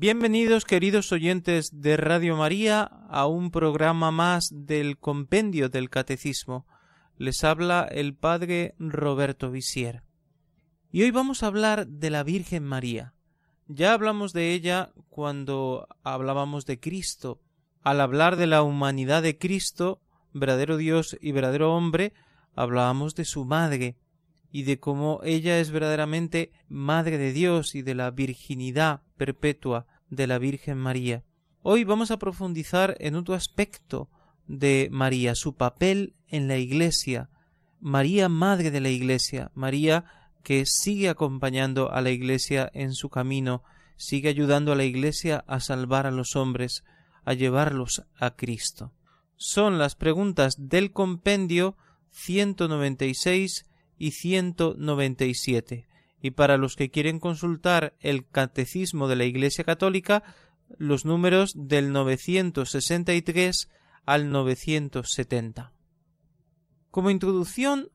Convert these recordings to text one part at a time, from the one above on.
Bienvenidos queridos oyentes de Radio María a un programa más del Compendio del Catecismo. Les habla el Padre Roberto Visier. Y hoy vamos a hablar de la Virgen María. Ya hablamos de ella cuando hablábamos de Cristo. Al hablar de la humanidad de Cristo, verdadero Dios y verdadero hombre, hablábamos de su madre y de cómo ella es verdaderamente Madre de Dios y de la virginidad perpetua de la Virgen María. Hoy vamos a profundizar en otro aspecto de María, su papel en la Iglesia, María Madre de la Iglesia, María que sigue acompañando a la Iglesia en su camino, sigue ayudando a la Iglesia a salvar a los hombres, a llevarlos a Cristo. Son las preguntas del compendio 196 y 197. Y para los que quieren consultar el Catecismo de la Iglesia Católica, los números del 963 al 970. Como introducción,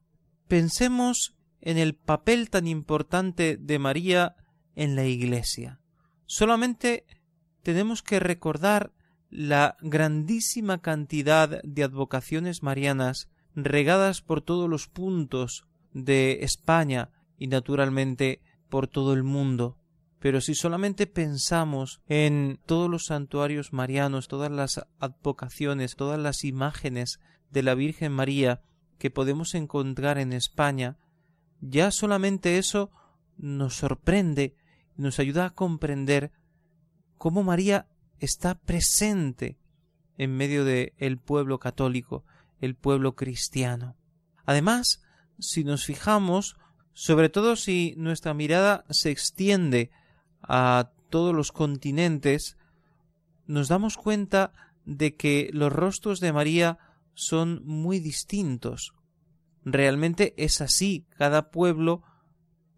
pensemos en el papel tan importante de María en la Iglesia. Solamente tenemos que recordar la grandísima cantidad de advocaciones marianas regadas por todos los puntos de España y naturalmente por todo el mundo. Pero si solamente pensamos en todos los santuarios marianos, todas las advocaciones, todas las imágenes de la Virgen María que podemos encontrar en España, ya solamente eso nos sorprende nos ayuda a comprender cómo María está presente en medio del el pueblo católico, el pueblo cristiano. Además, si nos fijamos, sobre todo si nuestra mirada se extiende a todos los continentes, nos damos cuenta de que los rostros de María son muy distintos. Realmente es así, cada pueblo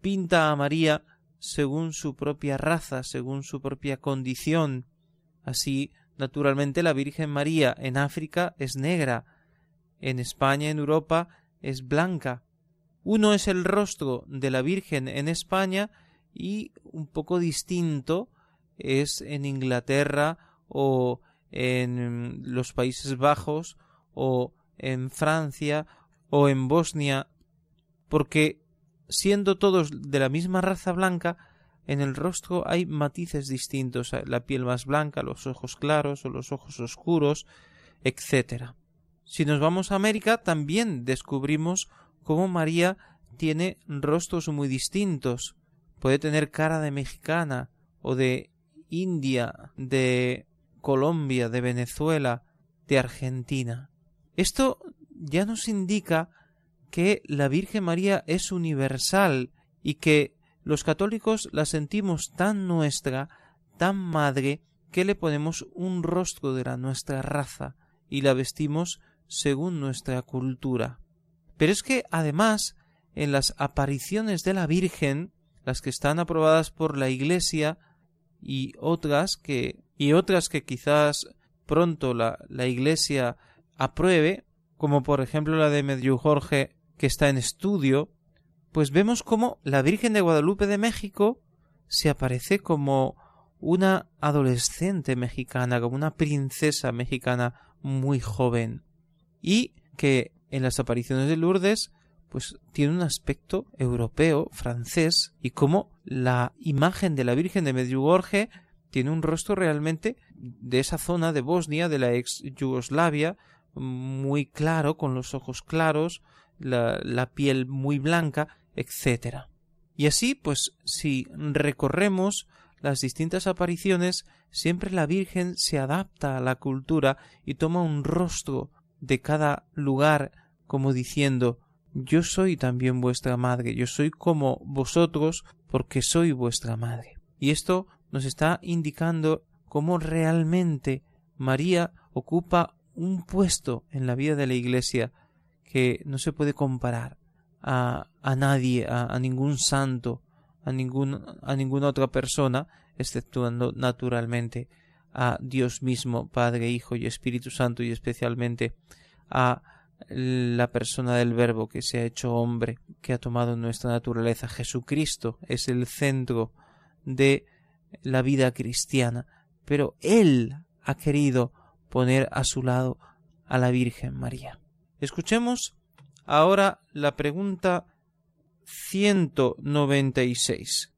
pinta a María según su propia raza, según su propia condición. Así, naturalmente, la Virgen María en África es negra, en España, en Europa, es blanca, uno es el rostro de la Virgen en España y un poco distinto es en Inglaterra o en los Países Bajos o en Francia o en Bosnia, porque siendo todos de la misma raza blanca, en el rostro hay matices distintos, la piel más blanca, los ojos claros o los ojos oscuros, etc. Si nos vamos a América, también descubrimos cómo María tiene rostros muy distintos. Puede tener cara de mexicana o de India, de Colombia, de Venezuela, de Argentina. Esto ya nos indica que la Virgen María es universal y que los católicos la sentimos tan nuestra, tan madre, que le ponemos un rostro de la nuestra raza y la vestimos según nuestra cultura. Pero es que además en las apariciones de la Virgen, las que están aprobadas por la Iglesia y otras que y otras que quizás pronto la, la Iglesia apruebe, como por ejemplo la de Medio Jorge que está en estudio, pues vemos como la Virgen de Guadalupe de México se aparece como una adolescente mexicana, como una princesa mexicana muy joven, y que en las apariciones de Lourdes pues tiene un aspecto europeo, francés, y como la imagen de la Virgen de Medjugorje tiene un rostro realmente de esa zona de Bosnia, de la ex Yugoslavia, muy claro, con los ojos claros, la, la piel muy blanca, etc. Y así, pues, si recorremos las distintas apariciones, siempre la Virgen se adapta a la cultura y toma un rostro de cada lugar, como diciendo yo soy también vuestra madre, yo soy como vosotros porque soy vuestra madre. Y esto nos está indicando cómo realmente María ocupa un puesto en la vida de la Iglesia que no se puede comparar a, a nadie, a, a, ningún santo, a, ningún, a ninguna otra persona, exceptuando naturalmente a Dios mismo, Padre, Hijo y Espíritu Santo, y especialmente a la persona del Verbo que se ha hecho hombre, que ha tomado nuestra naturaleza. Jesucristo es el centro de la vida cristiana, pero Él ha querido poner a su lado a la Virgen María. Escuchemos ahora la pregunta 196.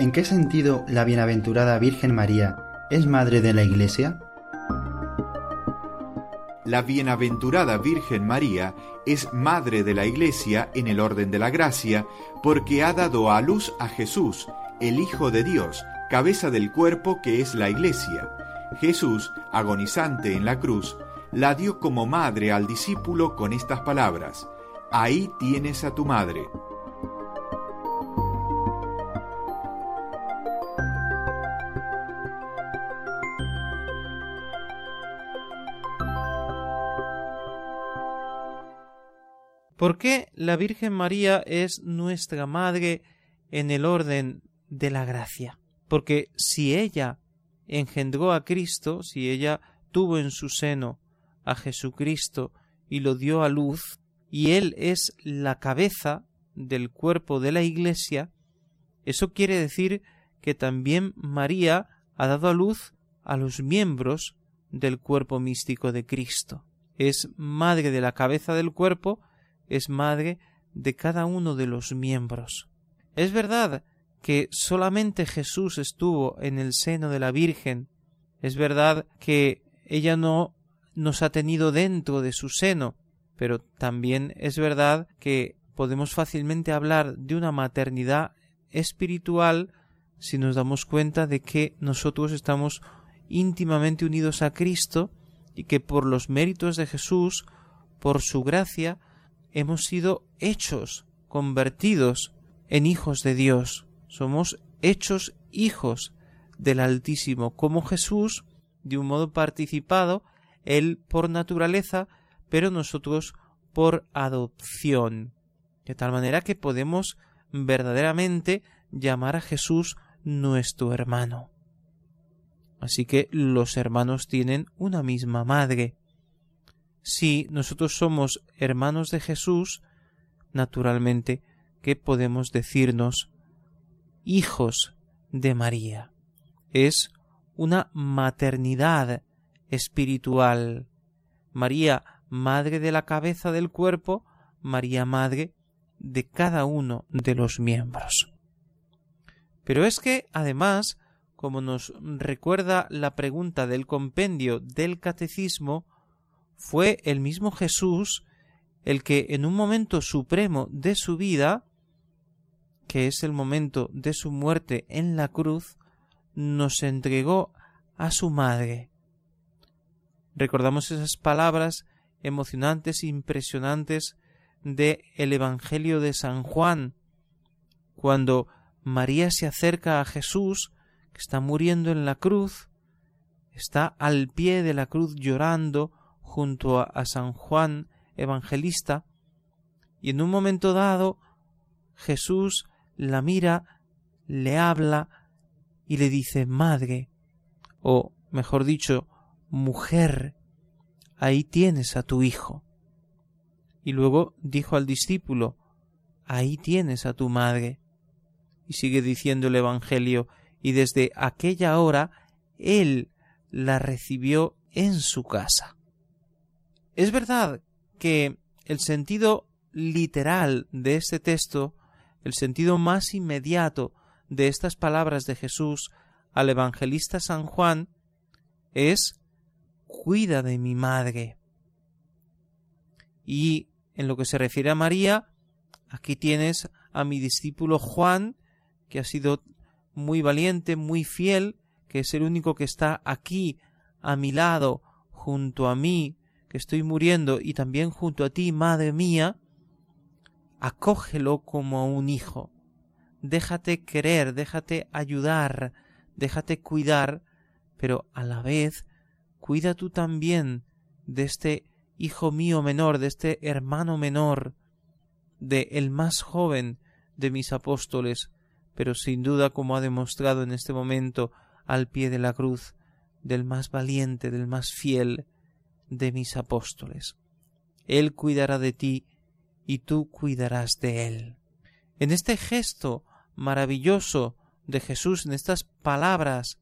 ¿En qué sentido la bienaventurada Virgen María es madre de la Iglesia? La bienaventurada Virgen María es madre de la Iglesia en el orden de la gracia porque ha dado a luz a Jesús, el Hijo de Dios, cabeza del cuerpo que es la Iglesia. Jesús, agonizante en la cruz, la dio como madre al discípulo con estas palabras, Ahí tienes a tu madre. ¿Por qué la Virgen María es nuestra Madre en el orden de la gracia? Porque si ella engendró a Cristo, si ella tuvo en su seno a Jesucristo y lo dio a luz, y Él es la cabeza del cuerpo de la Iglesia, eso quiere decir que también María ha dado a luz a los miembros del cuerpo místico de Cristo. Es madre de la cabeza del cuerpo, es madre de cada uno de los miembros. Es verdad que solamente Jesús estuvo en el seno de la Virgen. Es verdad que ella no nos ha tenido dentro de su seno, pero también es verdad que podemos fácilmente hablar de una maternidad espiritual si nos damos cuenta de que nosotros estamos íntimamente unidos a Cristo y que por los méritos de Jesús, por su gracia, hemos sido hechos, convertidos en hijos de Dios. Somos hechos hijos del Altísimo, como Jesús, de un modo participado, Él por naturaleza, pero nosotros por adopción. De tal manera que podemos verdaderamente llamar a Jesús nuestro hermano. Así que los hermanos tienen una misma madre. Si nosotros somos hermanos de Jesús, naturalmente que podemos decirnos hijos de María. Es una maternidad espiritual. María, madre de la cabeza del cuerpo, María, madre de cada uno de los miembros. Pero es que, además, como nos recuerda la pregunta del compendio del catecismo, fue el mismo Jesús el que en un momento supremo de su vida, que es el momento de su muerte en la cruz, nos entregó a su madre. Recordamos esas palabras emocionantes e impresionantes de el Evangelio de San Juan, cuando María se acerca a Jesús, que está muriendo en la cruz, está al pie de la cruz llorando, junto a, San Juan Evangelista, y en un momento dado Jesús la mira, le habla y le dice Madre, o mejor dicho, mujer, ahí tienes a tu hijo. Y luego dijo al discípulo, ahí tienes a tu madre. Y sigue diciendo el Evangelio, y desde aquella hora él la recibió en su casa. Es verdad que el sentido literal de este texto, el sentido más inmediato de estas palabras de Jesús al evangelista San Juan, es cuida de mi madre. Y en lo que se refiere a María, aquí tienes a mi discípulo Juan, que ha sido muy valiente, muy fiel, que es el único que está aquí a mi lado, junto a mí, que estoy muriendo y también junto a ti, madre mía, acógelo como a un hijo. Déjate querer, déjate ayudar, déjate cuidar pero a la vez cuida tú también de este hijo mío menor, de este hermano menor, de el más joven de mis apóstoles, pero sin duda como ha demostrado en este momento al pie de la cruz, del más valiente, del más fiel de mis apóstoles. Él cuidará de ti y tú cuidarás de él. En este gesto maravilloso de Jesús, en estas palabras,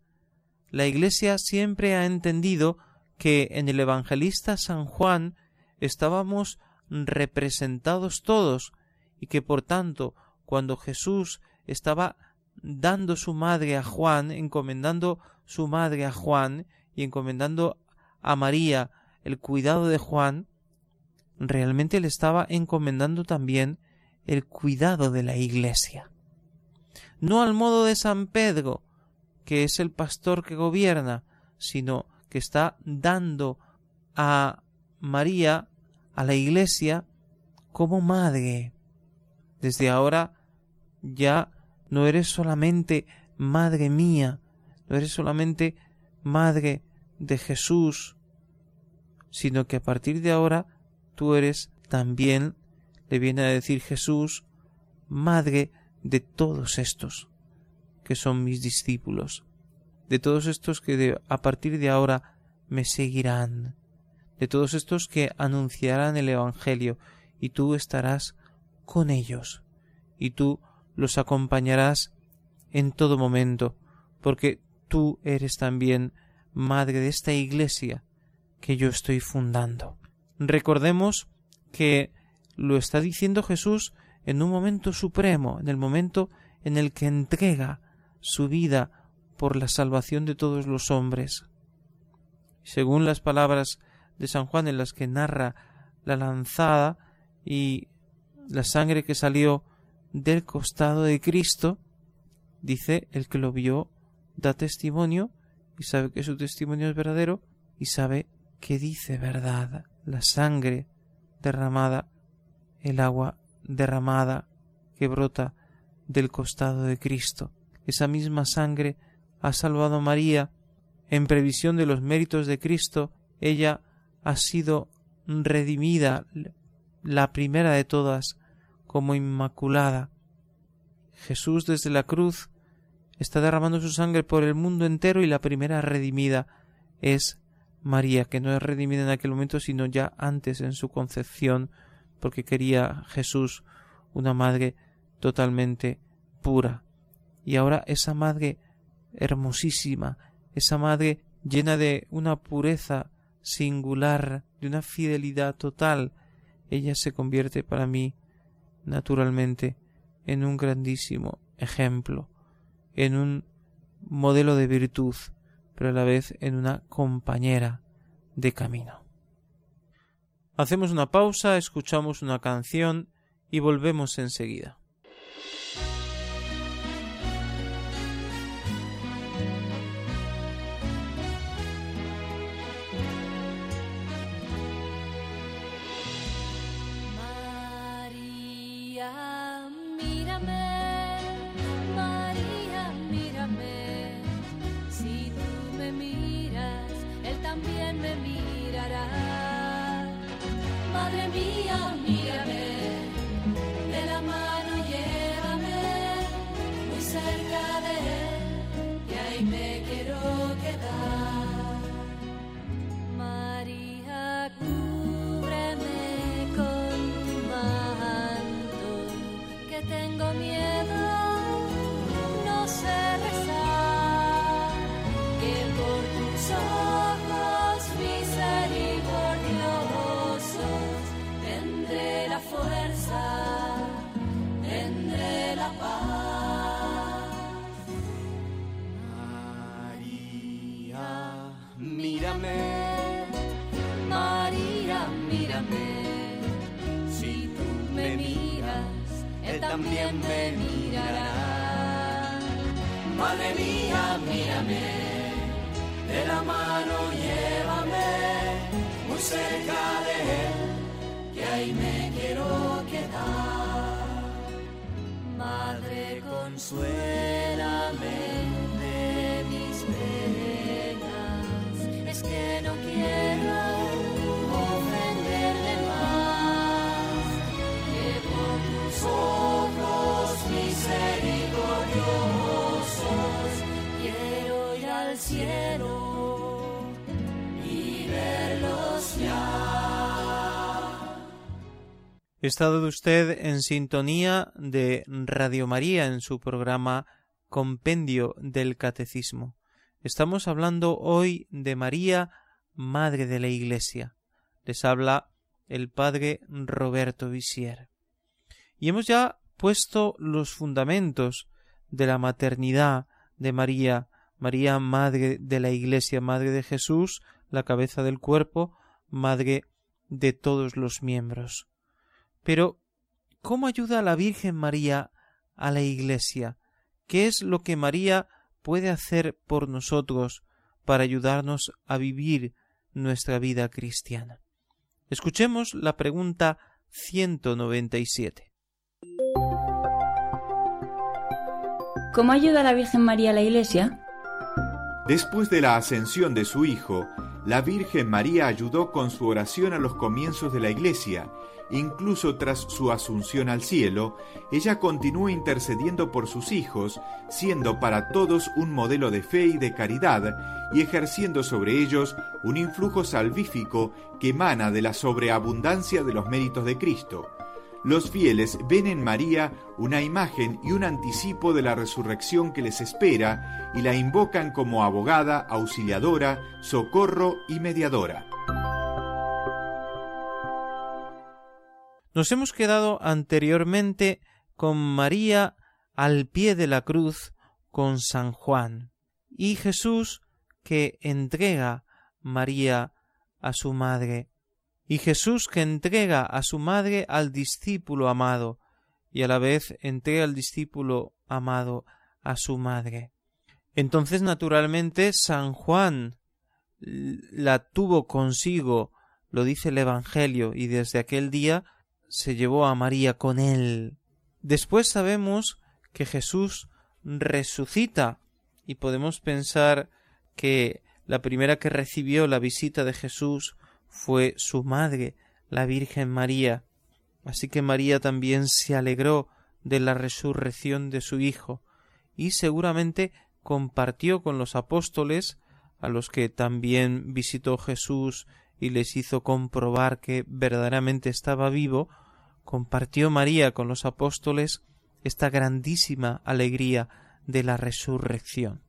la Iglesia siempre ha entendido que en el evangelista San Juan estábamos representados todos y que por tanto cuando Jesús estaba dando su madre a Juan, encomendando su madre a Juan y encomendando a María el cuidado de Juan, realmente le estaba encomendando también el cuidado de la Iglesia. No al modo de San Pedro, que es el pastor que gobierna, sino que está dando a María, a la Iglesia, como madre. Desde ahora ya no eres solamente madre mía, no eres solamente madre de Jesús, sino que a partir de ahora tú eres también, le viene a decir Jesús, madre de todos estos que son mis discípulos, de todos estos que a partir de ahora me seguirán, de todos estos que anunciarán el Evangelio, y tú estarás con ellos, y tú los acompañarás en todo momento, porque tú eres también madre de esta iglesia que yo estoy fundando. Recordemos que lo está diciendo Jesús en un momento supremo, en el momento en el que entrega su vida por la salvación de todos los hombres. Según las palabras de San Juan en las que narra la lanzada y la sangre que salió del costado de Cristo, dice el que lo vio da testimonio y sabe que su testimonio es verdadero y sabe que dice verdad la sangre derramada, el agua derramada que brota del costado de Cristo. Esa misma sangre ha salvado a María en previsión de los méritos de Cristo. Ella ha sido redimida, la primera de todas, como inmaculada. Jesús desde la cruz está derramando su sangre por el mundo entero y la primera redimida es María, que no es redimida en aquel momento, sino ya antes en su concepción, porque quería Jesús una madre totalmente pura. Y ahora esa madre hermosísima, esa madre llena de una pureza singular, de una fidelidad total, ella se convierte para mí naturalmente en un grandísimo ejemplo, en un modelo de virtud, pero a la vez en una compañera de camino. Hacemos una pausa, escuchamos una canción y volvemos enseguida. También estado usted en sintonía de Radio María en su programa Compendio del Catecismo. Estamos hablando hoy de María, Madre de la Iglesia. Les habla el Padre Roberto Visier. Y hemos ya puesto los fundamentos de la maternidad de María, María, Madre de la Iglesia, Madre de Jesús, la cabeza del cuerpo, Madre de todos los miembros. Pero, ¿cómo ayuda a la Virgen María a la Iglesia? ¿Qué es lo que María puede hacer por nosotros para ayudarnos a vivir nuestra vida cristiana? Escuchemos la pregunta 197. ¿Cómo ayuda a la Virgen María a la Iglesia? Después de la ascensión de su Hijo, la Virgen María ayudó con su oración a los comienzos de la Iglesia Incluso tras su asunción al cielo, ella continúa intercediendo por sus hijos, siendo para todos un modelo de fe y de caridad, y ejerciendo sobre ellos un influjo salvífico que emana de la sobreabundancia de los méritos de Cristo. Los fieles ven en María una imagen y un anticipo de la resurrección que les espera y la invocan como abogada, auxiliadora, socorro y mediadora. Nos hemos quedado anteriormente con María al pie de la cruz con San Juan y Jesús que entrega María a su madre y Jesús que entrega a su madre al discípulo amado y a la vez entrega al discípulo amado a su madre. Entonces, naturalmente, San Juan la tuvo consigo, lo dice el Evangelio, y desde aquel día se llevó a María con él. Después sabemos que Jesús resucita y podemos pensar que la primera que recibió la visita de Jesús fue su madre, la Virgen María. Así que María también se alegró de la resurrección de su Hijo y seguramente compartió con los apóstoles, a los que también visitó Jesús y les hizo comprobar que verdaderamente estaba vivo, compartió María con los apóstoles esta grandísima alegría de la resurrección.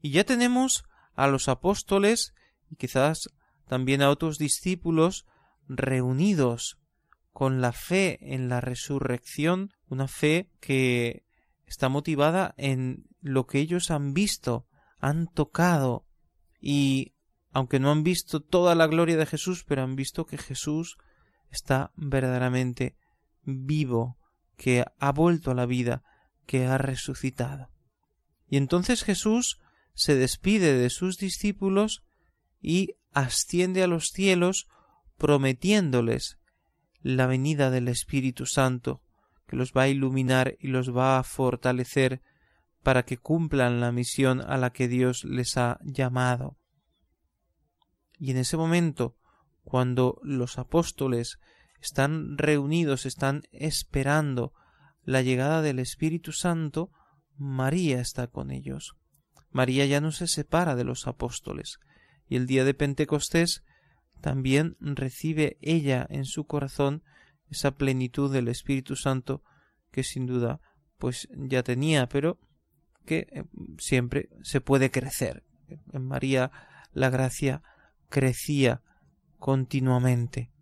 Y ya tenemos a los apóstoles y quizás también a otros discípulos reunidos con la fe en la resurrección, una fe que está motivada en lo que ellos han visto, han tocado y aunque no han visto toda la gloria de Jesús, pero han visto que Jesús está verdaderamente vivo, que ha vuelto a la vida, que ha resucitado. Y entonces Jesús se despide de sus discípulos y asciende a los cielos prometiéndoles la venida del Espíritu Santo, que los va a iluminar y los va a fortalecer para que cumplan la misión a la que Dios les ha llamado. Y en ese momento, cuando los apóstoles están reunidos, están esperando la llegada del Espíritu Santo, María está con ellos. María ya no se separa de los apóstoles, y el día de Pentecostés también recibe ella en su corazón esa plenitud del Espíritu Santo que sin duda pues ya tenía, pero que eh, siempre se puede crecer. En María la gracia crecía continuamente.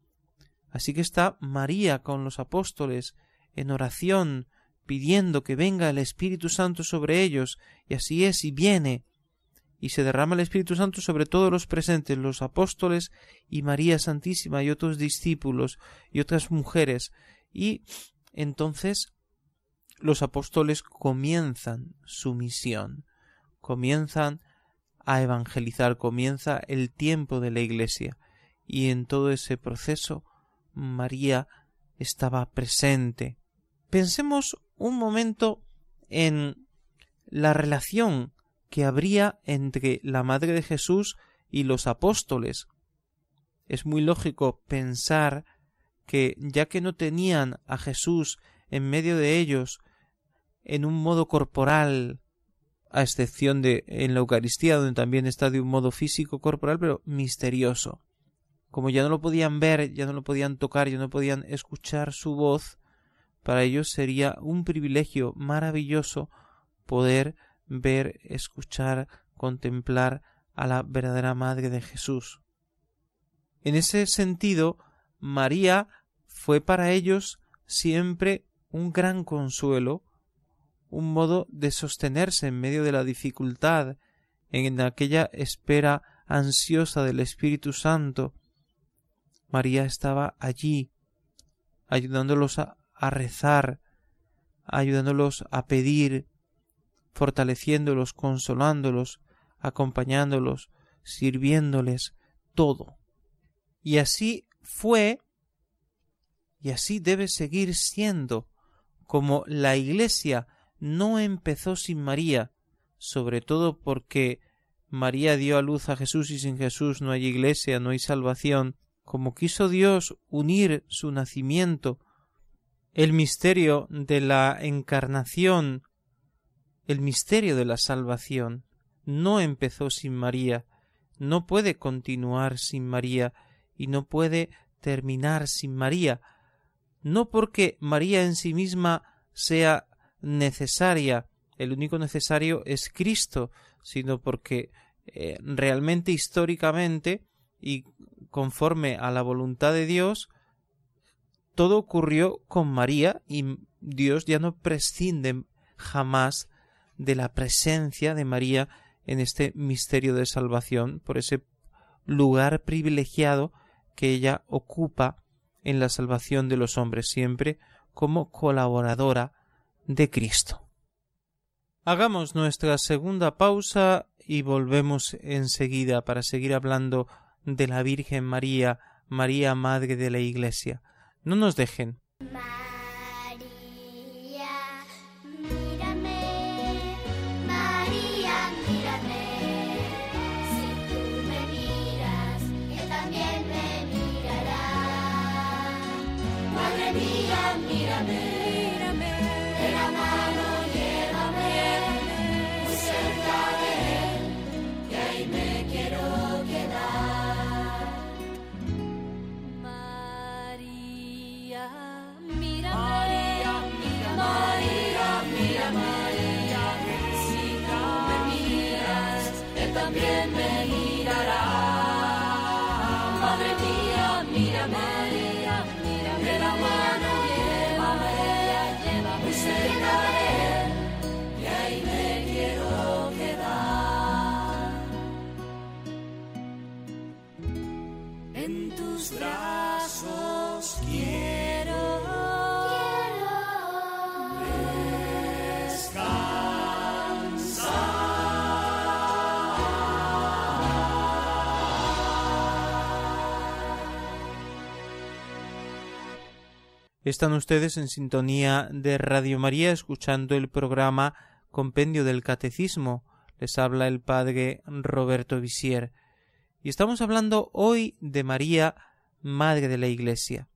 Así que está María con los apóstoles en oración, pidiendo que venga el Espíritu Santo sobre ellos, y así es y viene, y se derrama el Espíritu Santo sobre todos los presentes, los apóstoles y María Santísima y otros discípulos y otras mujeres, y entonces los apóstoles comienzan su misión, comienzan a evangelizar, comienza el tiempo de la Iglesia, y en todo ese proceso María estaba presente. Pensemos un momento en la relación que habría entre la Madre de Jesús y los apóstoles. Es muy lógico pensar que ya que no tenían a Jesús en medio de ellos en un modo corporal, a excepción de en la Eucaristía, donde también está de un modo físico corporal, pero misterioso como ya no lo podían ver, ya no lo podían tocar, ya no podían escuchar su voz, para ellos sería un privilegio maravilloso poder ver, escuchar, contemplar a la verdadera Madre de Jesús. En ese sentido, María fue para ellos siempre un gran consuelo, un modo de sostenerse en medio de la dificultad, en aquella espera ansiosa del Espíritu Santo. María estaba allí, ayudándolos a, a rezar, ayudándolos a pedir, fortaleciéndolos, consolándolos, acompañándolos, sirviéndoles, todo. Y así fue, y así debe seguir siendo, como la Iglesia no empezó sin María, sobre todo porque María dio a luz a Jesús y sin Jesús no hay Iglesia, no hay salvación, como quiso Dios unir su nacimiento, el misterio de la encarnación, el misterio de la salvación, no empezó sin María, no puede continuar sin María y no puede terminar sin María, no porque María en sí misma sea necesaria, el único necesario es Cristo, sino porque eh, realmente históricamente y conforme a la voluntad de Dios, todo ocurrió con María y Dios ya no prescinde jamás de la presencia de María en este misterio de salvación, por ese lugar privilegiado que ella ocupa en la salvación de los hombres, siempre como colaboradora de Cristo. Hagamos nuestra segunda pausa y volvemos enseguida para seguir hablando de la Virgen María, María Madre de la Iglesia. No nos dejen. mírame. Están ustedes en sintonía de Radio María escuchando el programa Compendio del Catecismo. Les habla el padre Roberto Visier. Y estamos hablando hoy de María, Madre de la Iglesia.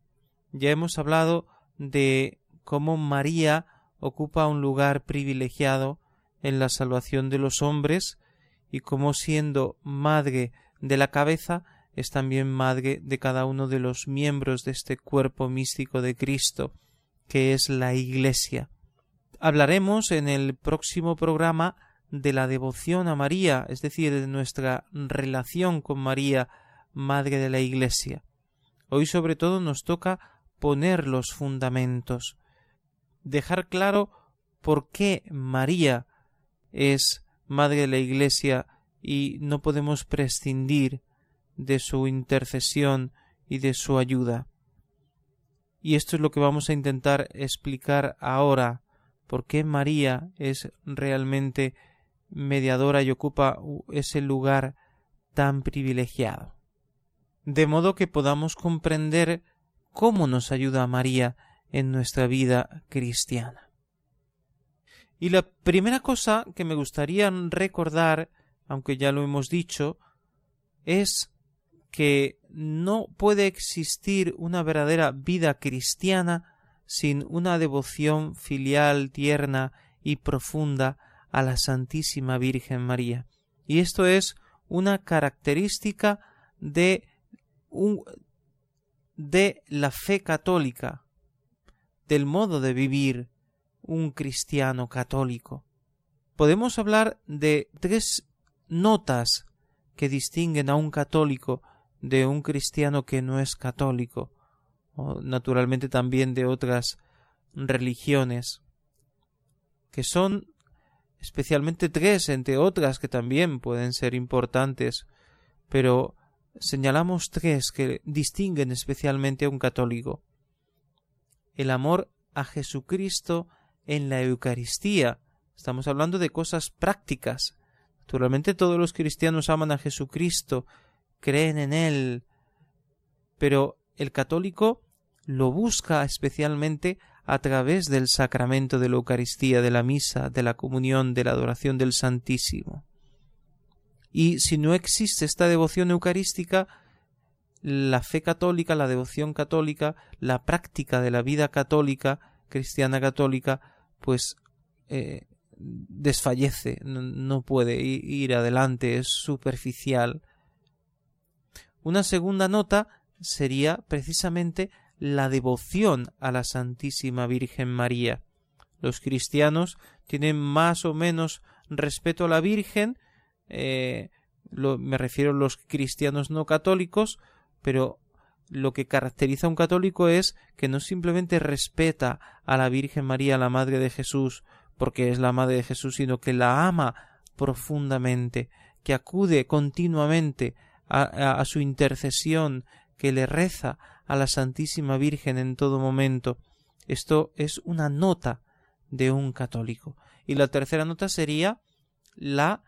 Ya hemos hablado de cómo María ocupa un lugar privilegiado en la salvación de los hombres y cómo siendo Madre de la cabeza es también madre de cada uno de los miembros de este cuerpo místico de Cristo, que es la Iglesia. Hablaremos en el próximo programa de la devoción a María, es decir, de nuestra relación con María, Madre de la Iglesia. Hoy sobre todo nos toca poner los fundamentos, dejar claro por qué María es Madre de la Iglesia y no podemos prescindir de su intercesión y de su ayuda. Y esto es lo que vamos a intentar explicar ahora, por qué María es realmente mediadora y ocupa ese lugar tan privilegiado. De modo que podamos comprender cómo nos ayuda María en nuestra vida cristiana. Y la primera cosa que me gustaría recordar, aunque ya lo hemos dicho, es que no puede existir una verdadera vida cristiana sin una devoción filial, tierna y profunda a la Santísima Virgen María. Y esto es una característica de de la fe católica, del modo de vivir un cristiano católico. Podemos hablar de tres notas que distinguen a un católico de un cristiano que no es católico, naturalmente también de otras religiones, que son especialmente tres, entre otras que también pueden ser importantes, pero señalamos tres que distinguen especialmente a un católico. El amor a Jesucristo en la Eucaristía. Estamos hablando de cosas prácticas. Naturalmente todos los cristianos aman a Jesucristo, creen en Él, pero el católico lo busca especialmente a través del sacramento de la Eucaristía, de la misa, de la comunión, de la adoración del Santísimo. Y si no existe esta devoción eucarística, la fe católica, la devoción católica, la práctica de la vida católica, cristiana católica, pues eh, desfallece, no puede ir adelante, es superficial. Una segunda nota sería precisamente la devoción a la Santísima Virgen María. Los cristianos tienen más o menos respeto a la Virgen, eh, me refiero a los cristianos no católicos, pero lo que caracteriza a un católico es que no simplemente respeta a la Virgen María, la Madre de Jesús, porque es la Madre de Jesús, sino que la ama profundamente, que acude continuamente a su intercesión, que le reza a la Santísima Virgen en todo momento. Esto es una nota de un católico. Y la tercera nota sería la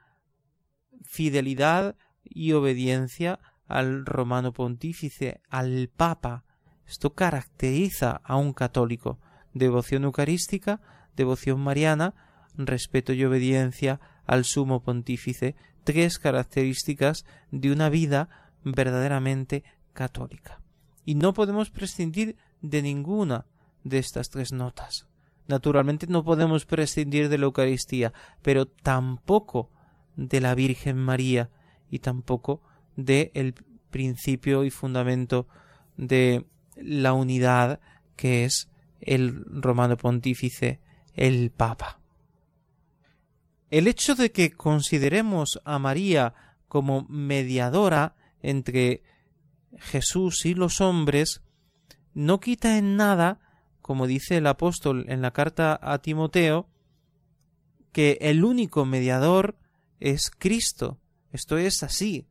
fidelidad y obediencia al romano pontífice, al papa. Esto caracteriza a un católico. Devoción eucarística, devoción mariana, respeto y obediencia al sumo pontífice, tres características de una vida verdaderamente católica y no podemos prescindir de ninguna de estas tres notas. Naturalmente no podemos prescindir de la Eucaristía, pero tampoco de la Virgen María y tampoco de el principio y fundamento de la unidad que es el romano pontífice, el Papa. El hecho de que consideremos a María como mediadora entre Jesús y los hombres no quita en nada, como dice el apóstol en la carta a Timoteo, que el único mediador es Cristo. Esto es así.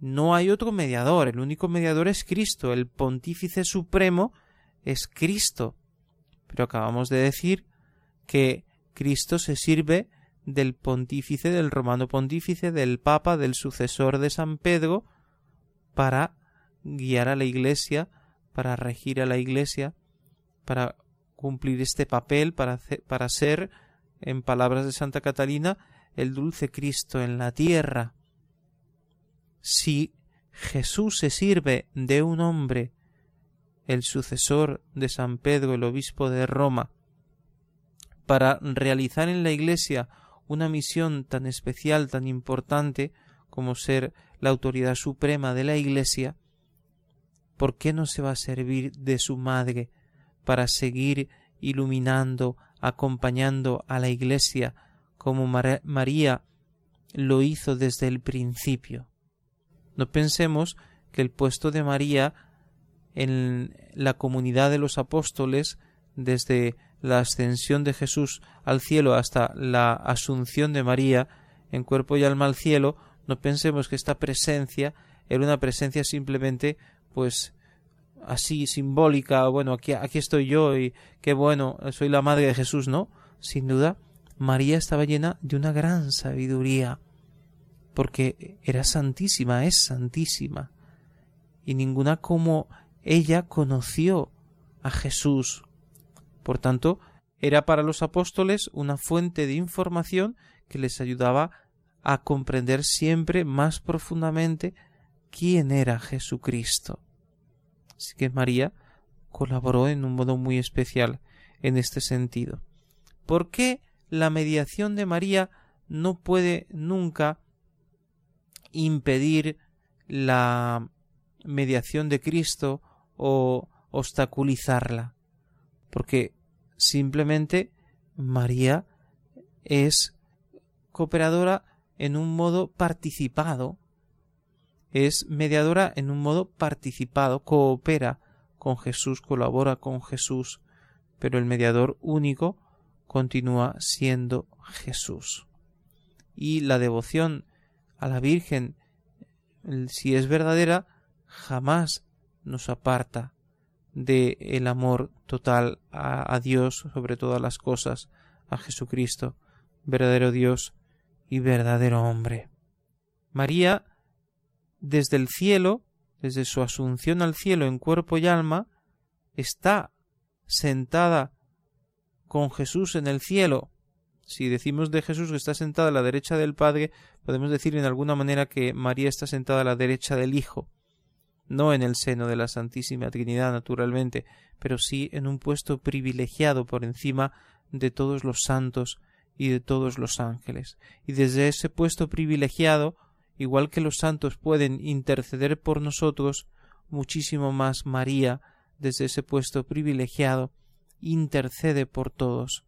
No hay otro mediador, el único mediador es Cristo, el pontífice supremo es Cristo. Pero acabamos de decir que Cristo se sirve del pontífice, del romano pontífice, del papa, del sucesor de San Pedro, para guiar a la Iglesia, para regir a la Iglesia, para cumplir este papel, para, para ser, en palabras de Santa Catalina, el dulce Cristo en la tierra. Si Jesús se sirve de un hombre, el sucesor de San Pedro, el obispo de Roma, para realizar en la Iglesia una misión tan especial, tan importante, como ser la autoridad suprema de la Iglesia, ¿por qué no se va a servir de su madre para seguir iluminando, acompañando a la Iglesia como María lo hizo desde el principio? No pensemos que el puesto de María en la comunidad de los apóstoles desde la ascensión de Jesús al cielo hasta la asunción de María en cuerpo y alma al cielo, no pensemos que esta presencia era una presencia simplemente pues así simbólica, bueno, aquí, aquí estoy yo y qué bueno, soy la madre de Jesús, ¿no? Sin duda, María estaba llena de una gran sabiduría, porque era santísima, es santísima, y ninguna como ella conoció a Jesús. Por tanto, era para los apóstoles una fuente de información que les ayudaba a comprender siempre más profundamente quién era Jesucristo. Así que María colaboró en un modo muy especial en este sentido. ¿Por qué la mediación de María no puede nunca impedir la mediación de Cristo o obstaculizarla, porque simplemente María es cooperadora en un modo participado, es mediadora en un modo participado, coopera con Jesús, colabora con Jesús, pero el mediador único continúa siendo Jesús. Y la devoción a la Virgen, si es verdadera, jamás nos aparta de el amor total a, Dios sobre todas las cosas, a Jesucristo, verdadero Dios y verdadero hombre. María, desde el cielo, desde su asunción al cielo en cuerpo y alma, está sentada con Jesús en el cielo. Si decimos de Jesús que está sentada a la derecha del Padre, podemos decir en alguna manera que María está sentada a la derecha del Hijo, no en el seno de la Santísima Trinidad, naturalmente, pero sí en un puesto privilegiado por encima de todos los santos y de todos los ángeles. Y desde ese puesto privilegiado, igual que los santos pueden interceder por nosotros, muchísimo más María, desde ese puesto privilegiado, intercede por todos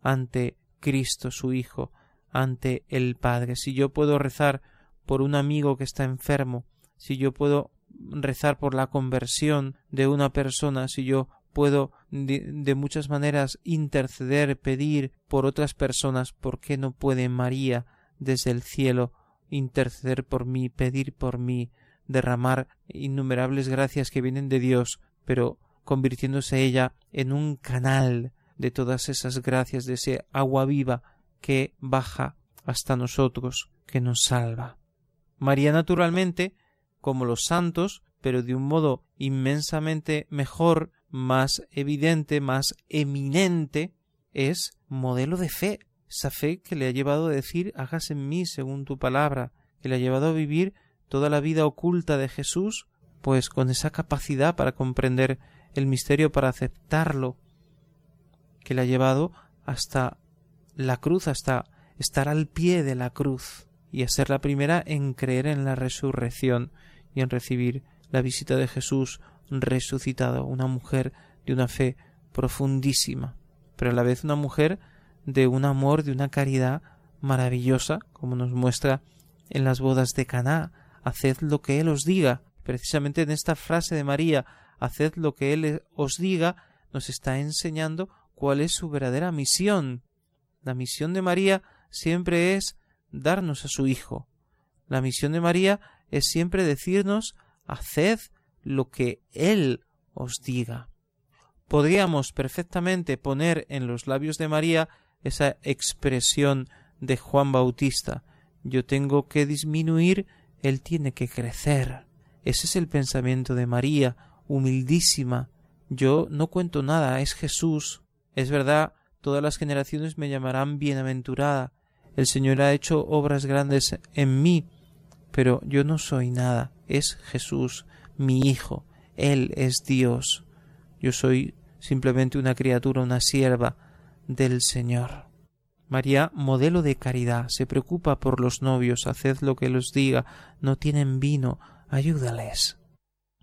ante Cristo su Hijo, ante el Padre. Si yo puedo rezar por un amigo que está enfermo, si yo puedo rezar por la conversión de una persona, si yo puedo de, muchas maneras interceder, pedir por otras personas, ¿por qué no puede María desde el cielo interceder por mí, pedir por mí, derramar innumerables gracias que vienen de Dios, pero convirtiéndose ella en un canal de todas esas gracias, de ese agua viva que baja hasta nosotros, que nos salva. María naturalmente, como los santos, pero de un modo inmensamente mejor, más evidente, más eminente, es modelo de fe, esa fe que le ha llevado a decir hágase en mí según tu palabra, que le ha llevado a vivir toda la vida oculta de Jesús, pues con esa capacidad para comprender el misterio, para aceptarlo, que le ha llevado hasta la cruz, hasta estar al pie de la cruz y a ser la primera en creer en la resurrección y en recibir la visita de Jesús resucitado, una mujer de una fe profundísima, pero a la vez una mujer de un amor, de una caridad maravillosa, como nos muestra en las bodas de Caná. Haced lo que Él os diga. Precisamente en esta frase de María, haced lo que Él os diga, nos está enseñando cuál es su verdadera misión. La misión de María siempre es darnos a su Hijo. La misión de María es siempre decirnos haced lo que Él os diga. Podríamos perfectamente poner en los labios de María esa expresión de Juan Bautista yo tengo que disminuir, Él tiene que crecer. Ese es el pensamiento de María, humildísima. Yo no cuento nada, es Jesús. Es verdad, todas las generaciones me llamarán bienaventurada. El Señor ha hecho obras grandes en mí, pero yo no soy nada, es Jesús, mi Hijo. Él es Dios. Yo soy simplemente una criatura, una sierva del Señor. María, modelo de caridad, se preocupa por los novios, haced lo que los diga, no tienen vino, ayúdales.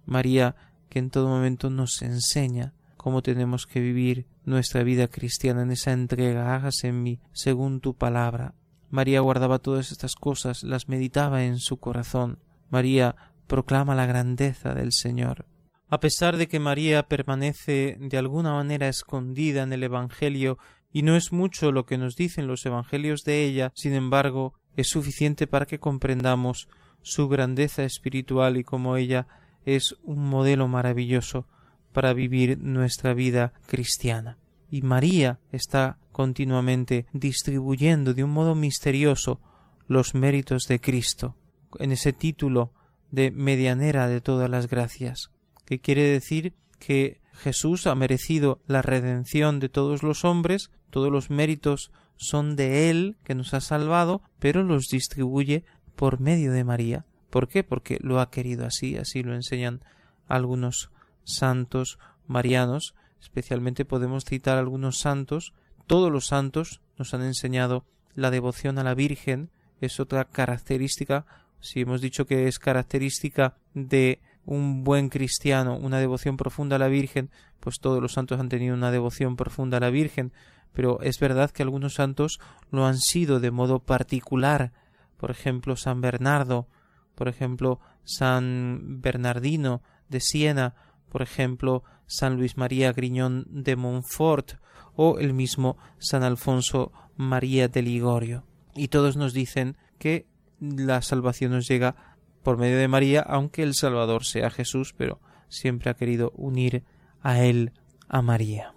María, que en todo momento nos enseña cómo tenemos que vivir nuestra vida cristiana en esa entrega, hágase en mí según tu palabra. María guardaba todas estas cosas, las meditaba en su corazón. María proclama la grandeza del Señor. A pesar de que María permanece de alguna manera escondida en el Evangelio y no es mucho lo que nos dicen los Evangelios de ella, sin embargo, es suficiente para que comprendamos su grandeza espiritual y como ella es un modelo maravilloso para vivir nuestra vida cristiana. Y María está continuamente distribuyendo de un modo misterioso los méritos de Cristo, en ese título de medianera de todas las gracias, que quiere decir que Jesús ha merecido la redención de todos los hombres, todos los méritos son de Él que nos ha salvado, pero los distribuye por medio de María. ¿Por qué? Porque lo ha querido así, así lo enseñan algunos santos marianos, especialmente podemos citar algunos santos, todos los santos nos han enseñado la devoción a la Virgen, es otra característica, si hemos dicho que es característica de un buen cristiano una devoción profunda a la Virgen, pues todos los santos han tenido una devoción profunda a la Virgen, pero es verdad que algunos santos lo han sido de modo particular, por ejemplo San Bernardo, por ejemplo San Bernardino de Siena, por ejemplo San Luis María Griñón de Montfort o el mismo San Alfonso María de Ligorio. Y todos nos dicen que la salvación nos llega por medio de María, aunque el Salvador sea Jesús, pero siempre ha querido unir a él a María.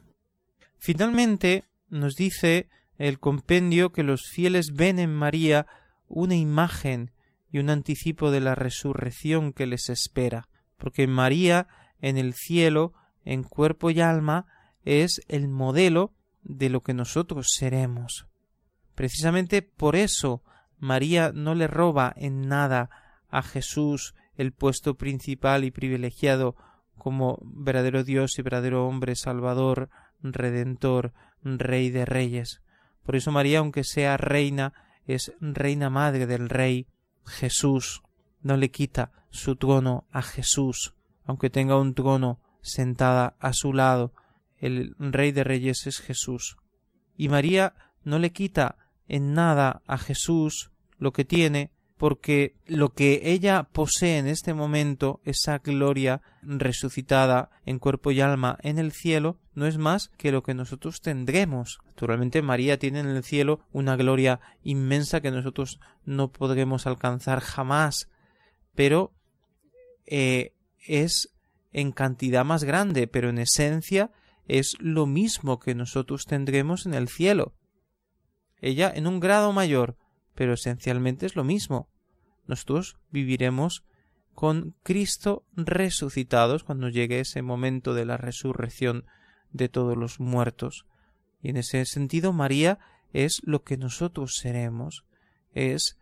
Finalmente nos dice el compendio que los fieles ven en María una imagen y un anticipo de la resurrección que les espera, porque María en el cielo, en cuerpo y alma, es el modelo de lo que nosotros seremos. Precisamente por eso María no le roba en nada a Jesús el puesto principal y privilegiado como verdadero Dios y verdadero hombre, Salvador, Redentor, Rey de Reyes. Por eso María, aunque sea reina, es reina madre del Rey Jesús. No le quita su trono a Jesús, aunque tenga un trono sentada a su lado. El Rey de Reyes es Jesús. Y María no le quita en nada a Jesús lo que tiene, porque lo que ella posee en este momento, esa gloria resucitada en cuerpo y alma en el cielo, no es más que lo que nosotros tendremos. Naturalmente María tiene en el cielo una gloria inmensa que nosotros no podremos alcanzar jamás, pero eh, es en cantidad más grande, pero en esencia es lo mismo que nosotros tendremos en el cielo. Ella en un grado mayor, pero esencialmente es lo mismo nosotros viviremos con Cristo resucitados cuando llegue ese momento de la resurrección de todos los muertos. Y en ese sentido María es lo que nosotros seremos, es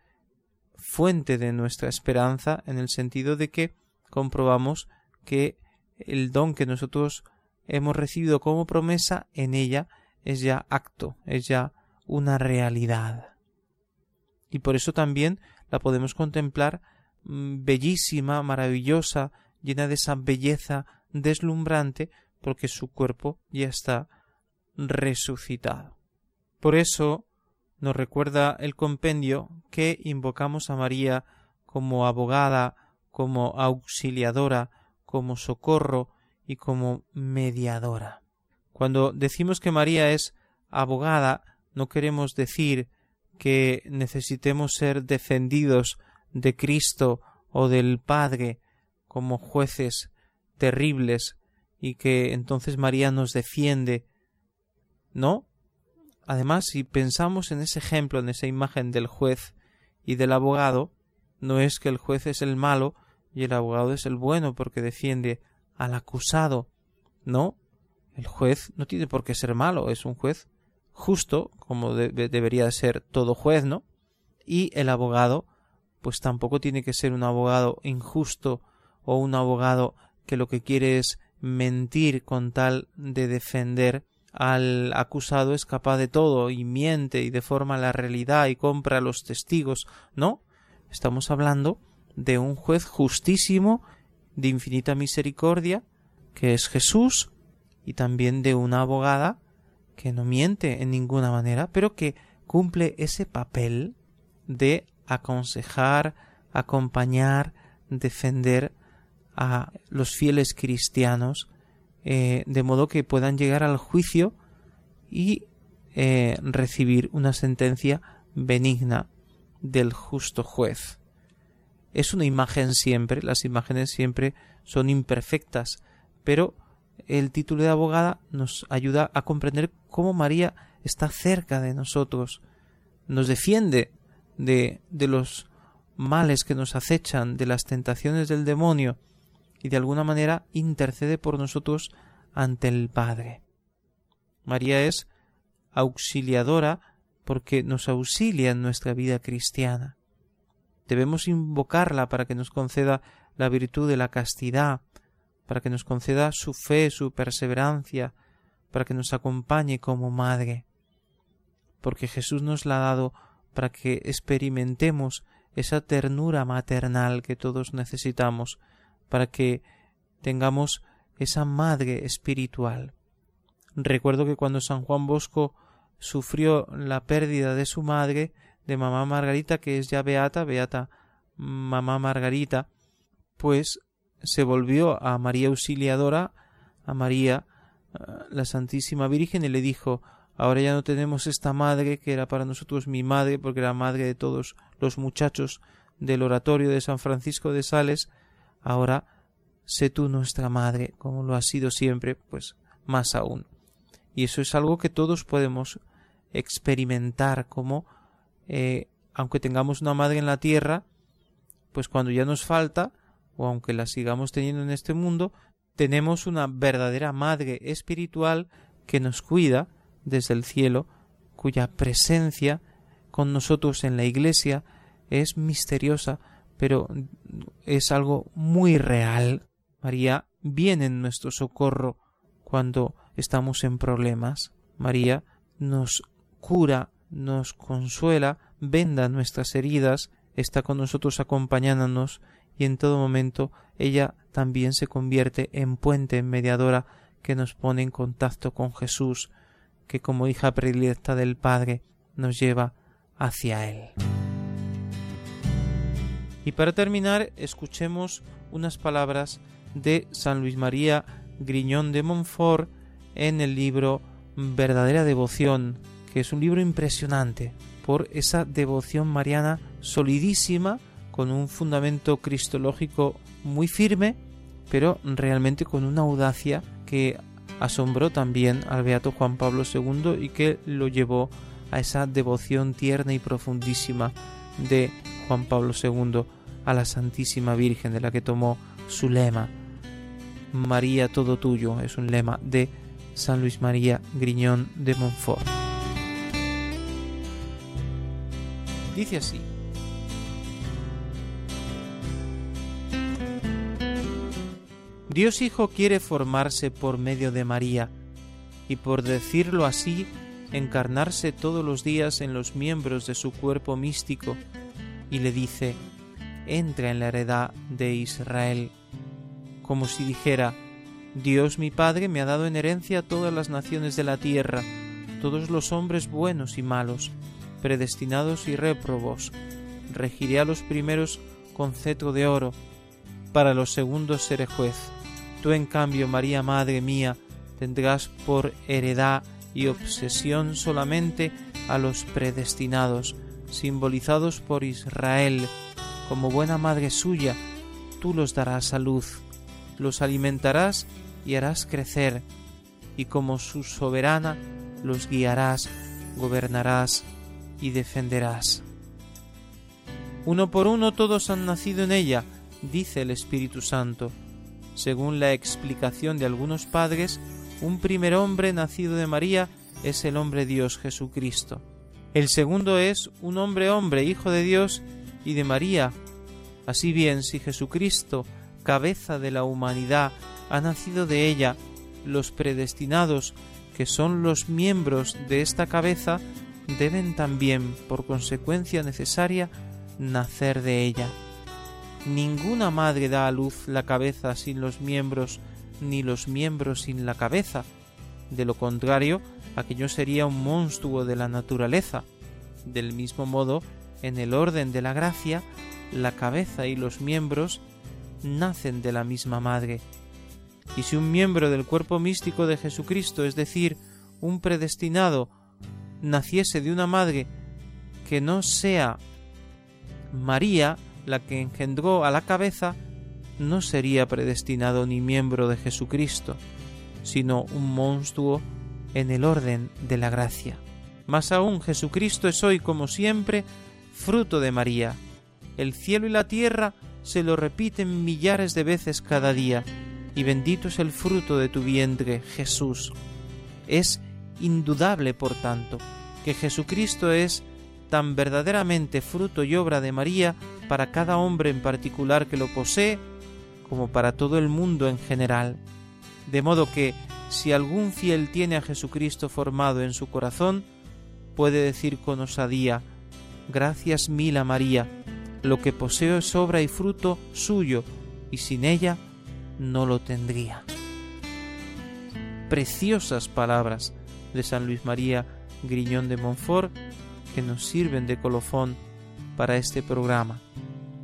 fuente de nuestra esperanza en el sentido de que comprobamos que el don que nosotros hemos recibido como promesa en ella es ya acto, es ya una realidad. Y por eso también la podemos contemplar mm, bellísima, maravillosa, llena de esa belleza deslumbrante, porque su cuerpo ya está resucitado. Por eso nos recuerda el compendio que invocamos a María como abogada, como auxiliadora, como socorro y como mediadora. Cuando decimos que María es abogada, no queremos decir que necesitemos ser defendidos de Cristo o del Padre como jueces terribles y que entonces María nos defiende. No. Además, si pensamos en ese ejemplo, en esa imagen del juez y del abogado, no es que el juez es el malo y el abogado es el bueno porque defiende al acusado. No. El juez no tiene por qué ser malo, es un juez justo, como debería ser todo juez, ¿no? Y el abogado, pues tampoco tiene que ser un abogado injusto o un abogado que lo que quiere es mentir con tal de defender al acusado es capaz de todo y miente y deforma la realidad y compra a los testigos. No, estamos hablando de un juez justísimo, de infinita misericordia, que es Jesús, y también de una abogada que no miente en ninguna manera, pero que cumple ese papel de aconsejar, acompañar, defender a los fieles cristianos, eh, de modo que puedan llegar al juicio y eh, recibir una sentencia benigna del justo juez. Es una imagen siempre, las imágenes siempre son imperfectas, pero el título de abogada nos ayuda a comprender cómo María está cerca de nosotros, nos defiende de, de los males que nos acechan, de las tentaciones del demonio, y de alguna manera intercede por nosotros ante el Padre. María es auxiliadora porque nos auxilia en nuestra vida cristiana. Debemos invocarla para que nos conceda la virtud de la castidad, para que nos conceda su fe, su perseverancia, para que nos acompañe como madre, porque Jesús nos la ha dado para que experimentemos esa ternura maternal que todos necesitamos para que tengamos esa madre espiritual. Recuerdo que cuando San Juan Bosco sufrió la pérdida de su madre, de mamá Margarita, que es ya beata, beata mamá Margarita, pues se volvió a María Auxiliadora, a María la Santísima Virgen, y le dijo Ahora ya no tenemos esta madre que era para nosotros mi madre, porque era madre de todos los muchachos del oratorio de San Francisco de Sales. Ahora sé tú nuestra madre, como lo ha sido siempre, pues más aún. Y eso es algo que todos podemos experimentar como eh, aunque tengamos una madre en la tierra, pues cuando ya nos falta, o aunque la sigamos teniendo en este mundo, tenemos una verdadera madre espiritual que nos cuida desde el cielo, cuya presencia con nosotros en la iglesia es misteriosa, pero es algo muy real. María viene en nuestro socorro cuando estamos en problemas. María nos cura, nos consuela, venda nuestras heridas, está con nosotros acompañándonos y en todo momento ella también se convierte en puente, en mediadora que nos pone en contacto con Jesús, que como hija predilecta del Padre nos lleva hacia Él. Y para terminar, escuchemos unas palabras de San Luis María Griñón de Montfort en el libro Verdadera Devoción, que es un libro impresionante por esa devoción mariana solidísima, con un fundamento cristológico muy firme, pero realmente con una audacia que asombró también al beato Juan Pablo II y que lo llevó a esa devoción tierna y profundísima de Juan Pablo II a la Santísima Virgen, de la que tomó su lema. María todo tuyo es un lema de San Luis María Griñón de Montfort. Dice así. Dios Hijo quiere formarse por medio de María y por decirlo así, encarnarse todos los días en los miembros de su cuerpo místico y le dice, entra en la heredad de Israel, como si dijera, Dios mi Padre me ha dado en herencia todas las naciones de la tierra, todos los hombres buenos y malos, predestinados y réprobos. Regiré a los primeros con cetro de oro, para los segundos seré juez. Tú en cambio, María Madre mía, tendrás por heredad y obsesión solamente a los predestinados, simbolizados por Israel. Como buena madre suya, tú los darás a luz, los alimentarás y harás crecer, y como su soberana los guiarás, gobernarás y defenderás. Uno por uno todos han nacido en ella, dice el Espíritu Santo. Según la explicación de algunos padres, un primer hombre nacido de María es el hombre Dios Jesucristo. El segundo es un hombre hombre, hijo de Dios y de María. Así bien, si Jesucristo, cabeza de la humanidad, ha nacido de ella, los predestinados, que son los miembros de esta cabeza, deben también, por consecuencia necesaria, nacer de ella. Ninguna madre da a luz la cabeza sin los miembros, ni los miembros sin la cabeza. De lo contrario, aquello sería un monstruo de la naturaleza. Del mismo modo, en el orden de la gracia, la cabeza y los miembros nacen de la misma madre. Y si un miembro del cuerpo místico de Jesucristo, es decir, un predestinado, naciese de una madre que no sea María, la que engendró a la cabeza, no sería predestinado ni miembro de Jesucristo, sino un monstruo en el orden de la gracia. Más aún, Jesucristo es hoy, como siempre, fruto de María. El cielo y la tierra se lo repiten millares de veces cada día, y bendito es el fruto de tu vientre, Jesús. Es indudable, por tanto, que Jesucristo es tan verdaderamente fruto y obra de María para cada hombre en particular que lo posee, como para todo el mundo en general. De modo que, si algún fiel tiene a Jesucristo formado en su corazón, puede decir con osadía, Gracias mil a María, lo que poseo es obra y fruto suyo, y sin ella no lo tendría. Preciosas palabras de San Luis María Griñón de Montfort que nos sirven de colofón para este programa.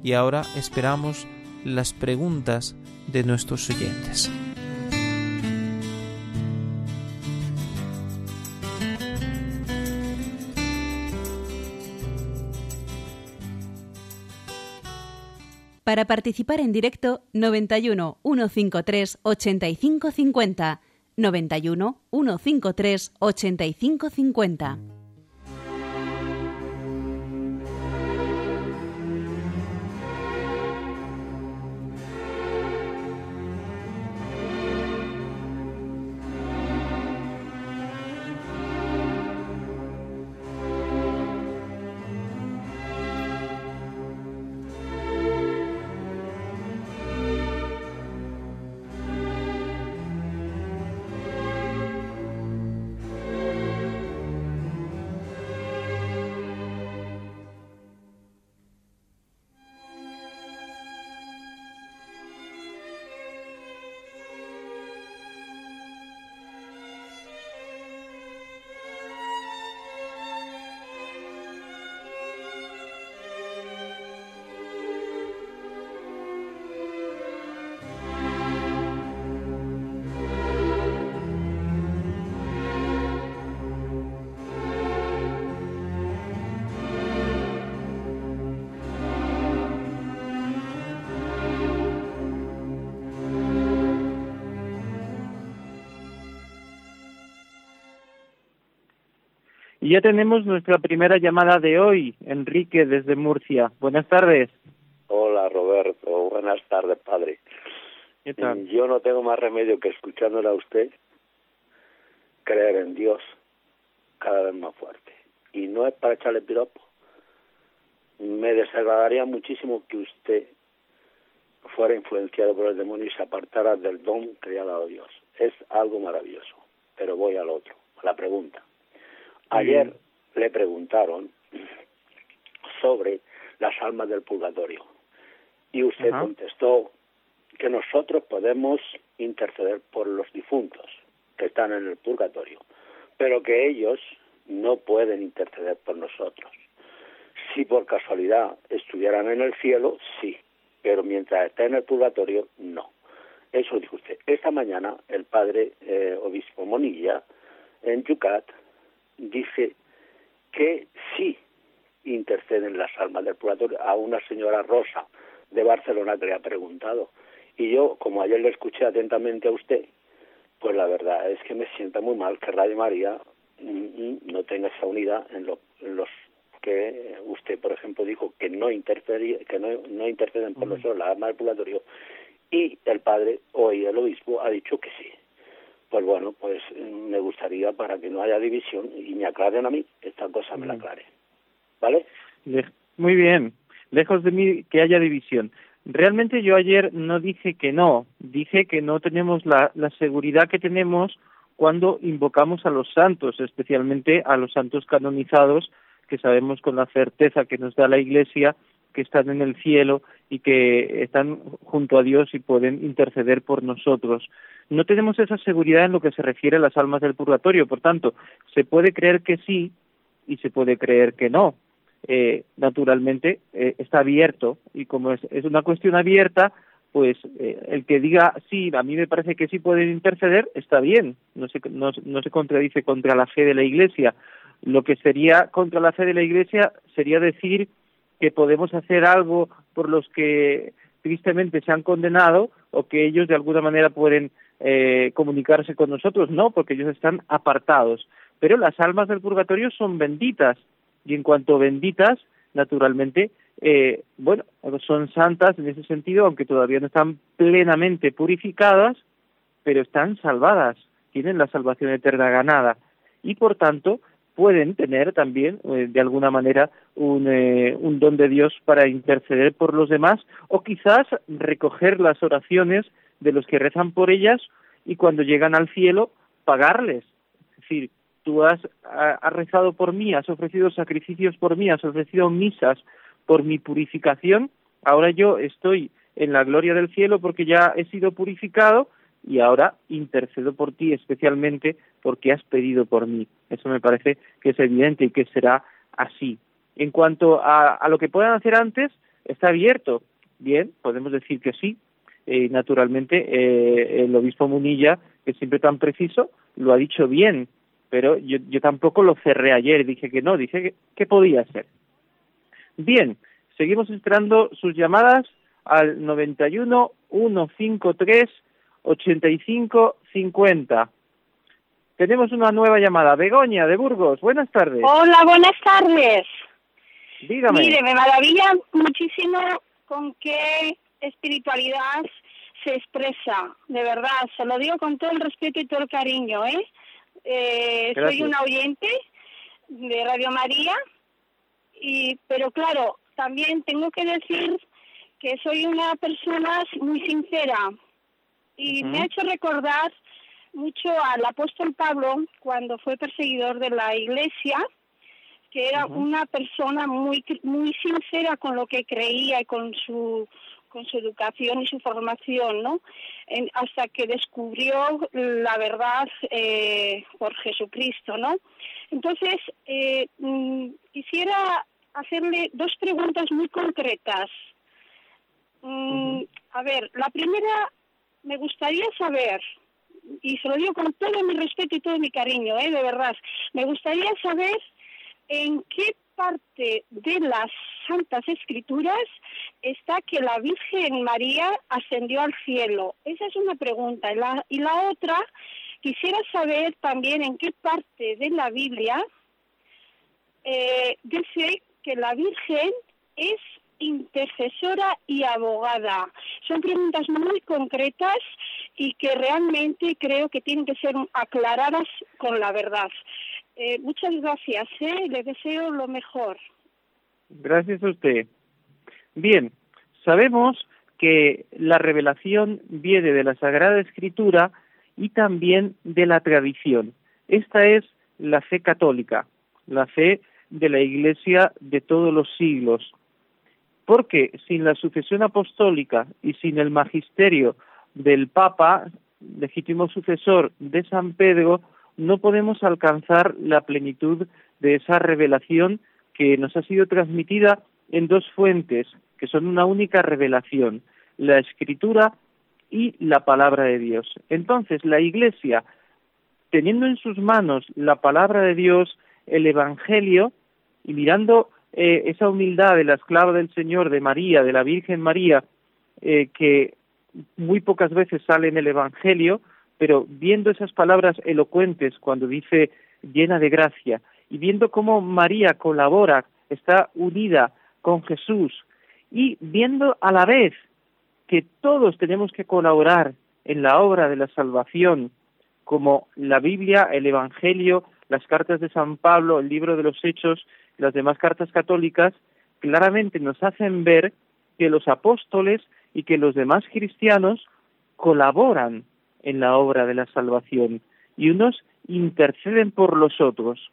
Y ahora esperamos las preguntas de nuestros oyentes. Para participar en directo, 91 153 8550. 91 153 8550. Y ya tenemos nuestra primera llamada de hoy, Enrique desde Murcia. Buenas tardes. Hola Roberto, buenas tardes padre. ¿Qué tal? Yo no tengo más remedio que escuchándole a usted, creer en Dios cada vez más fuerte. Y no es para echarle piropo. Me desagradaría muchísimo que usted fuera influenciado por el demonio y se apartara del don que le ha dado Dios. Es algo maravilloso. Pero voy al otro, a la pregunta. Ayer le preguntaron sobre las almas del purgatorio y usted contestó que nosotros podemos interceder por los difuntos que están en el purgatorio, pero que ellos no pueden interceder por nosotros. Si por casualidad estuvieran en el cielo, sí, pero mientras estén en el purgatorio, no. Eso dijo usted. Esta mañana el padre eh, obispo Monilla en Yucat dice que sí interceden las almas del purgatorio a una señora Rosa de Barcelona que le ha preguntado. Y yo, como ayer le escuché atentamente a usted, pues la verdad es que me sienta muy mal que Radio María mm, mm, no tenga esa unidad en, lo- en los que usted, por ejemplo, dijo que no interfería, que no, no interceden por nosotros las almas del purgatorio y el padre hoy el obispo ha dicho que sí. Pues bueno, pues mm, me gustaría para que no haya división y me aclaren a mí, esta cosa me la aclare. ¿Vale? Le- Muy bien. Lejos de mí que haya división. Realmente yo ayer no dije que no, dije que no tenemos la, la seguridad que tenemos cuando invocamos a los santos, especialmente a los santos canonizados, que sabemos con la certeza que nos da la Iglesia que están en el cielo y que están junto a Dios y pueden interceder por nosotros. No tenemos esa seguridad en lo que se refiere a las almas del purgatorio, por tanto, se puede creer que sí y se puede creer que no eh, naturalmente eh, está abierto y como es, una cuestión abierta, pues eh, el que diga sí, a mí me parece que sí pueden interceder, está bien, no se, no, no se contradice contra la fe de la Iglesia. Lo que sería contra la fe de la Iglesia sería decir que podemos hacer algo por los que tristemente se han condenado o que ellos de alguna manera pueden eh, comunicarse con nosotros, no, porque ellos están apartados. Pero las almas del purgatorio son benditas. Y en cuanto benditas, naturalmente, eh, bueno, son santas en ese sentido, aunque todavía no están plenamente purificadas, pero están salvadas, tienen la salvación eterna ganada. Y por tanto pueden tener también eh, de alguna manera un, eh, un don de Dios para interceder por los demás o quizás recoger las oraciones de los que rezan por ellas y cuando llegan al cielo pagarles. Es decir, tú has, ha- has rezado por mí, has ofrecido sacrificios por mí, has ofrecido misas por mi purificación, ahora yo estoy en la gloria del cielo porque ya he sido purificado y ahora intercedo por ti especialmente porque has pedido por mí. Eso me parece que es evidente y que será así. En cuanto a, lo que puedan hacer antes, está abierto. Bien, podemos decir que sí. Eh, naturalmente, eh, el obispo Munilla, que siempre tan preciso, lo ha dicho bien, pero yo, yo tampoco lo cerré ayer, dije que no, dije que, que podía ser. Bien, seguimos esperando sus llamadas al 91 153 85 50. Tenemos una nueva llamada. Begoña, de Burgos. Buenas tardes. Hola, buenas tardes. Dígame. Mire, me maravilla muchísimo con qué espiritualidad se expresa, de verdad. Se lo digo con todo el respeto y todo el cariño, ¿eh? eh soy una oyente de Radio María, y, pero claro, también tengo que decir que soy una persona muy sincera y me ha hecho recordar mucho al apóstol Pablo cuando fue perseguidor de la iglesia, que era una persona muy muy sincera con lo que creía y con su con su educación y su formación, ¿no? hasta que descubrió la verdad eh, por Jesucristo, ¿no? Entonces, eh, mm, quisiera hacerle dos preguntas muy concretas. Mm, a ver, la primera, me gustaría saber, y se lo digo con todo mi respeto y todo mi cariño, ¿eh? de verdad, me gustaría saber en qué parte de las Santas Escrituras está que la Virgen María ascendió al cielo. Esa es una pregunta. Y la, y la otra, quisiera saber también en qué parte de la Biblia eh, dice que la Virgen es intercesora y abogada. Son preguntas muy concretas y que realmente creo que tienen que ser aclaradas con la verdad. Eh, muchas gracias, ¿eh? deseo lo mejor. Gracias a usted. Bien, sabemos que la revelación viene de la Sagrada Escritura y también de la tradición. Esta es la fe católica, la fe de la Iglesia de todos los siglos. Porque sin la sucesión apostólica y sin el magisterio del Papa, legítimo sucesor de San Pedro, no podemos alcanzar la plenitud de esa revelación que nos ha sido transmitida en dos fuentes, que son una única revelación, la escritura y la palabra de Dios. Entonces, la Iglesia, teniendo en sus manos la palabra de Dios, el Evangelio y mirando eh, esa humildad de la esclava del Señor, de María, de la Virgen María, eh, que muy pocas veces sale en el Evangelio, pero viendo esas palabras elocuentes cuando dice llena de gracia y viendo cómo María colabora, está unida con Jesús y viendo a la vez que todos tenemos que colaborar en la obra de la salvación, como la Biblia, el Evangelio, las cartas de San Pablo, el libro de los Hechos, las demás cartas católicas, claramente nos hacen ver que los apóstoles y que los demás cristianos colaboran en la obra de la salvación y unos interceden por los otros.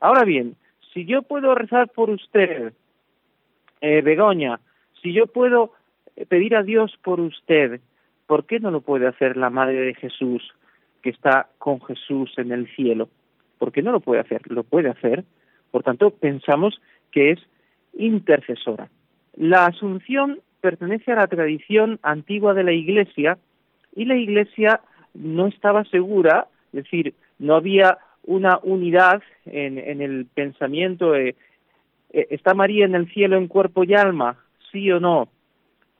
Ahora bien, si yo puedo rezar por usted, eh, Begoña, si yo puedo pedir a Dios por usted, ¿por qué no lo puede hacer la Madre de Jesús, que está con Jesús en el cielo? ¿Por qué no lo puede hacer? Lo puede hacer. Por tanto, pensamos que es intercesora. La asunción pertenece a la tradición antigua de la Iglesia y la Iglesia no estaba segura, es decir, no había una unidad en, el pensamiento. Eh, ¿Está María en el cielo en cuerpo y alma? ¿Sí o no?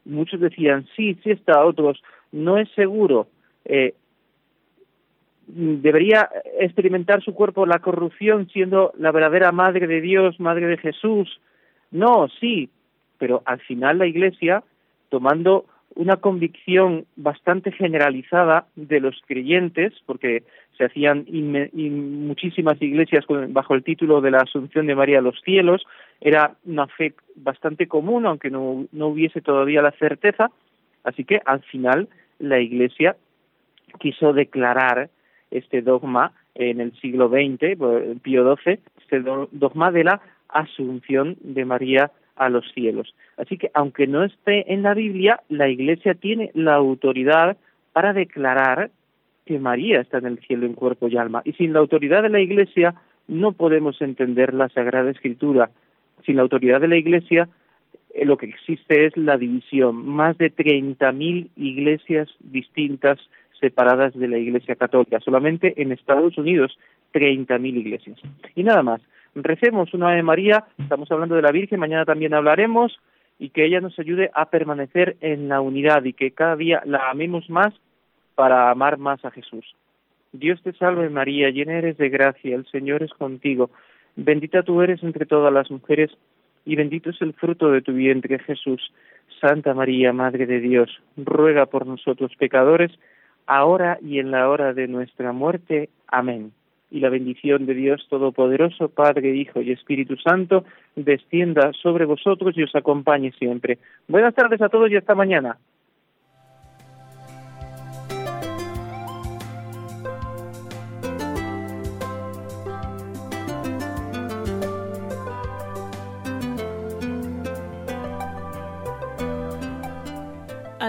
Muchos decían sí, sí está, otros no es seguro. Eh, debería experimentar su cuerpo la corrupción siendo la verdadera madre de Dios, madre de Jesús. No, sí, pero al final la Iglesia, tomando una convicción bastante generalizada de los creyentes, porque se hacían muchísimas iglesias bajo el título de la Asunción de María a los cielos, era una fe bastante común, aunque no, no hubiese todavía la certeza, así que al final la Iglesia quiso declarar este dogma en el siglo XX, Pío XII, este dogma de la asunción de María a los cielos. Así que aunque no esté en la Biblia, la Iglesia tiene la autoridad para declarar que María está en el cielo en cuerpo y alma. Y sin la autoridad de la Iglesia no podemos entender la Sagrada Escritura. Sin la autoridad de la Iglesia eh, lo que existe es la división. Más de 30.000 iglesias distintas separadas de la Iglesia Católica. Solamente en Estados Unidos 30.000 iglesias. Y nada más. Recemos una de María, estamos hablando de la Virgen, mañana también hablaremos y que ella nos ayude a permanecer en la unidad y que cada día la amemos más para amar más a Jesús. Dios te salve María, llena eres de gracia, el Señor es contigo, bendita tú eres entre todas las mujeres y bendito es el fruto de tu vientre Jesús. Santa María, Madre de Dios, ruega por nosotros pecadores, ahora y en la hora de nuestra muerte. Amén. Y la bendición de Dios Todopoderoso, Padre, Hijo y Espíritu Santo, descienda sobre vosotros y os acompañe siempre. Buenas tardes a todos y hasta mañana.